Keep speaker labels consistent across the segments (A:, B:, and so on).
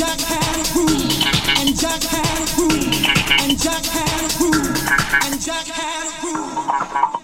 A: Jack had a groove, and Jack had a groove, and Jack had a.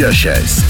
A: Just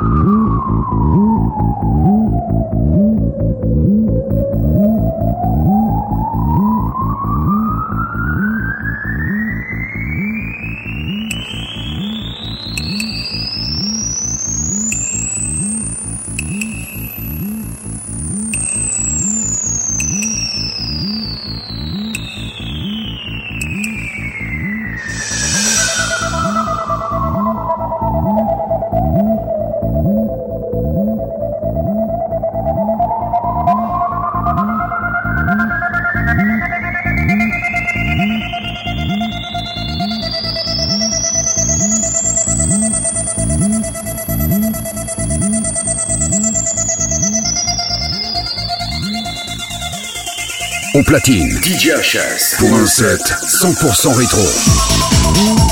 A: Mm-hmm.
B: Platine. DJ HS. Pour un set 100% rétro.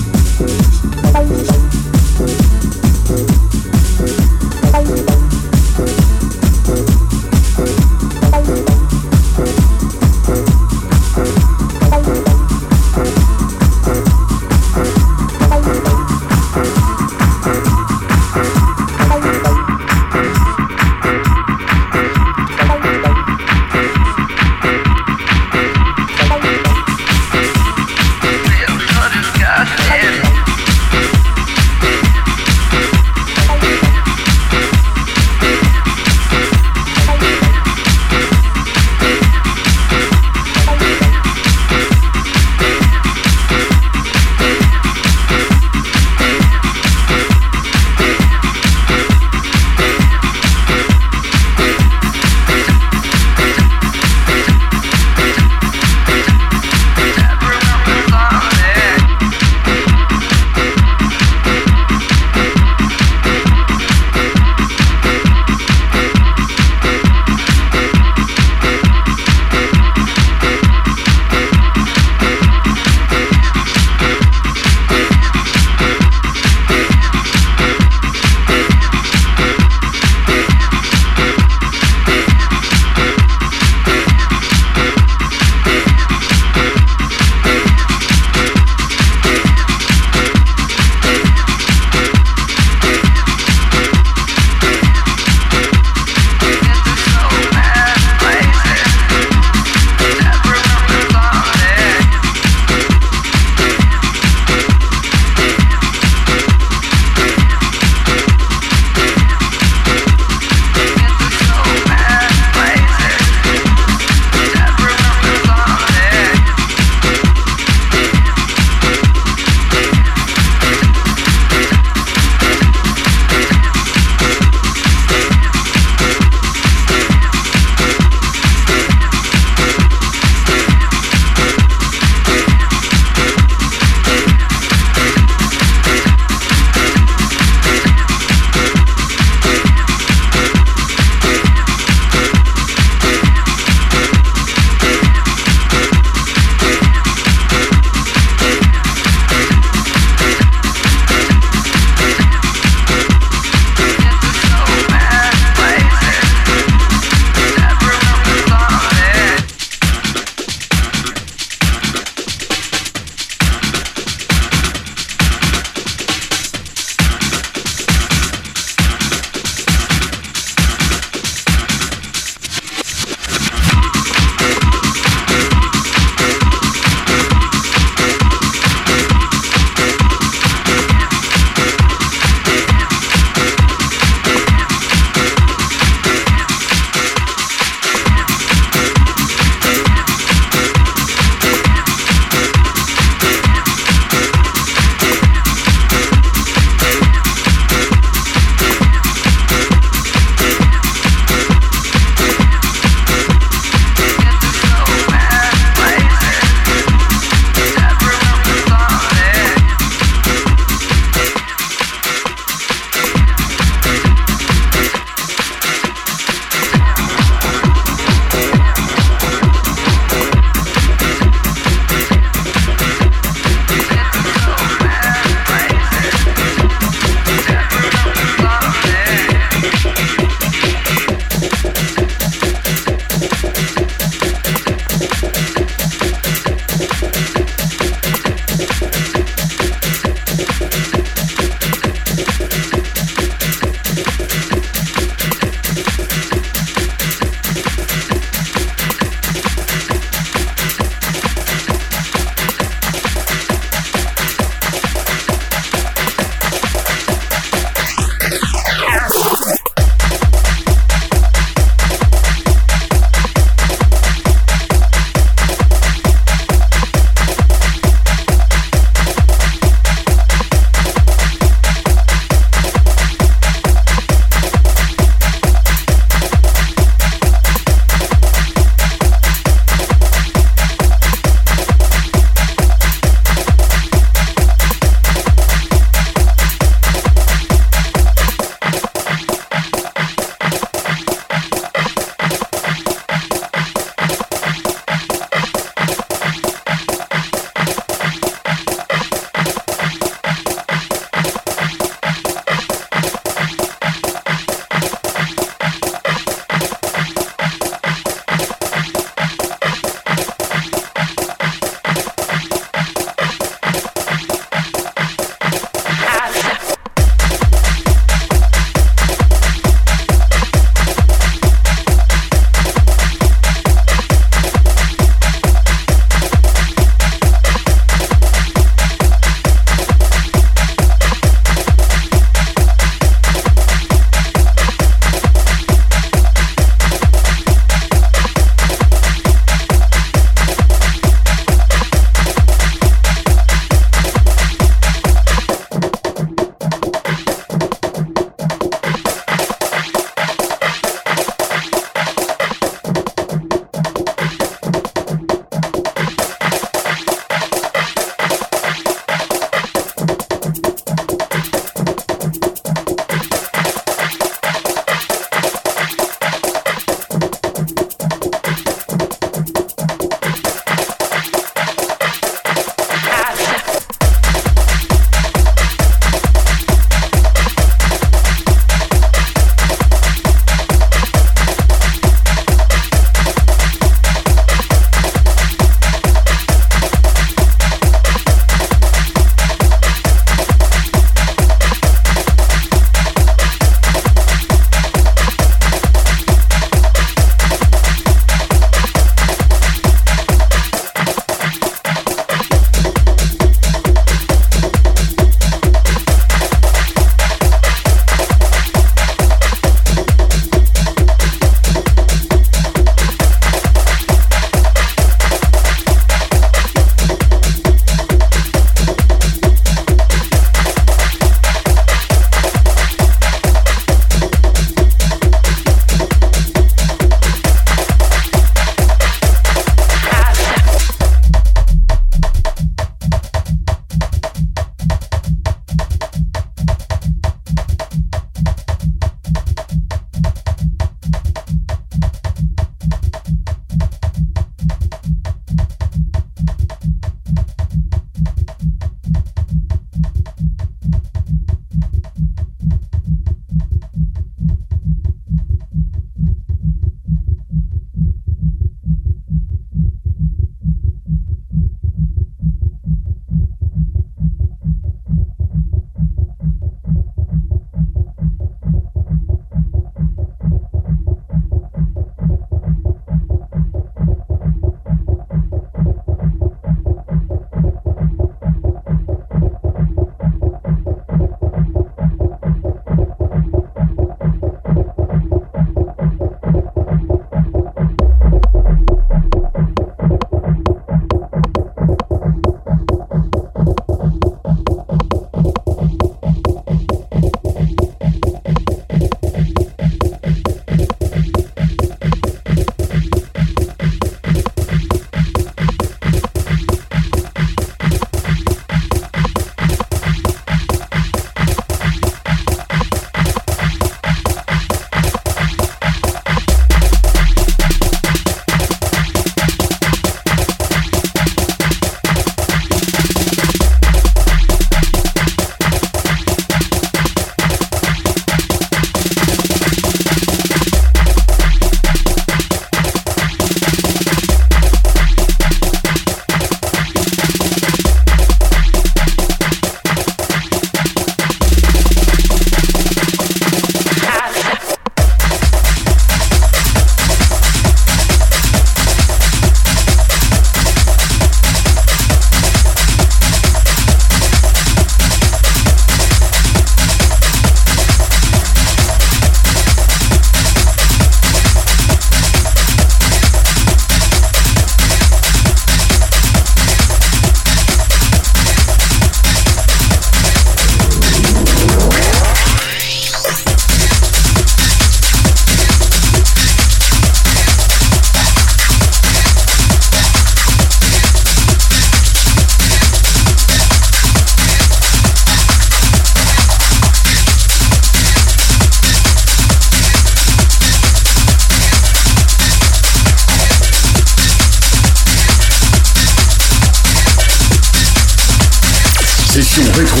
B: L'émission rétro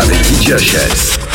B: avec DJ HS.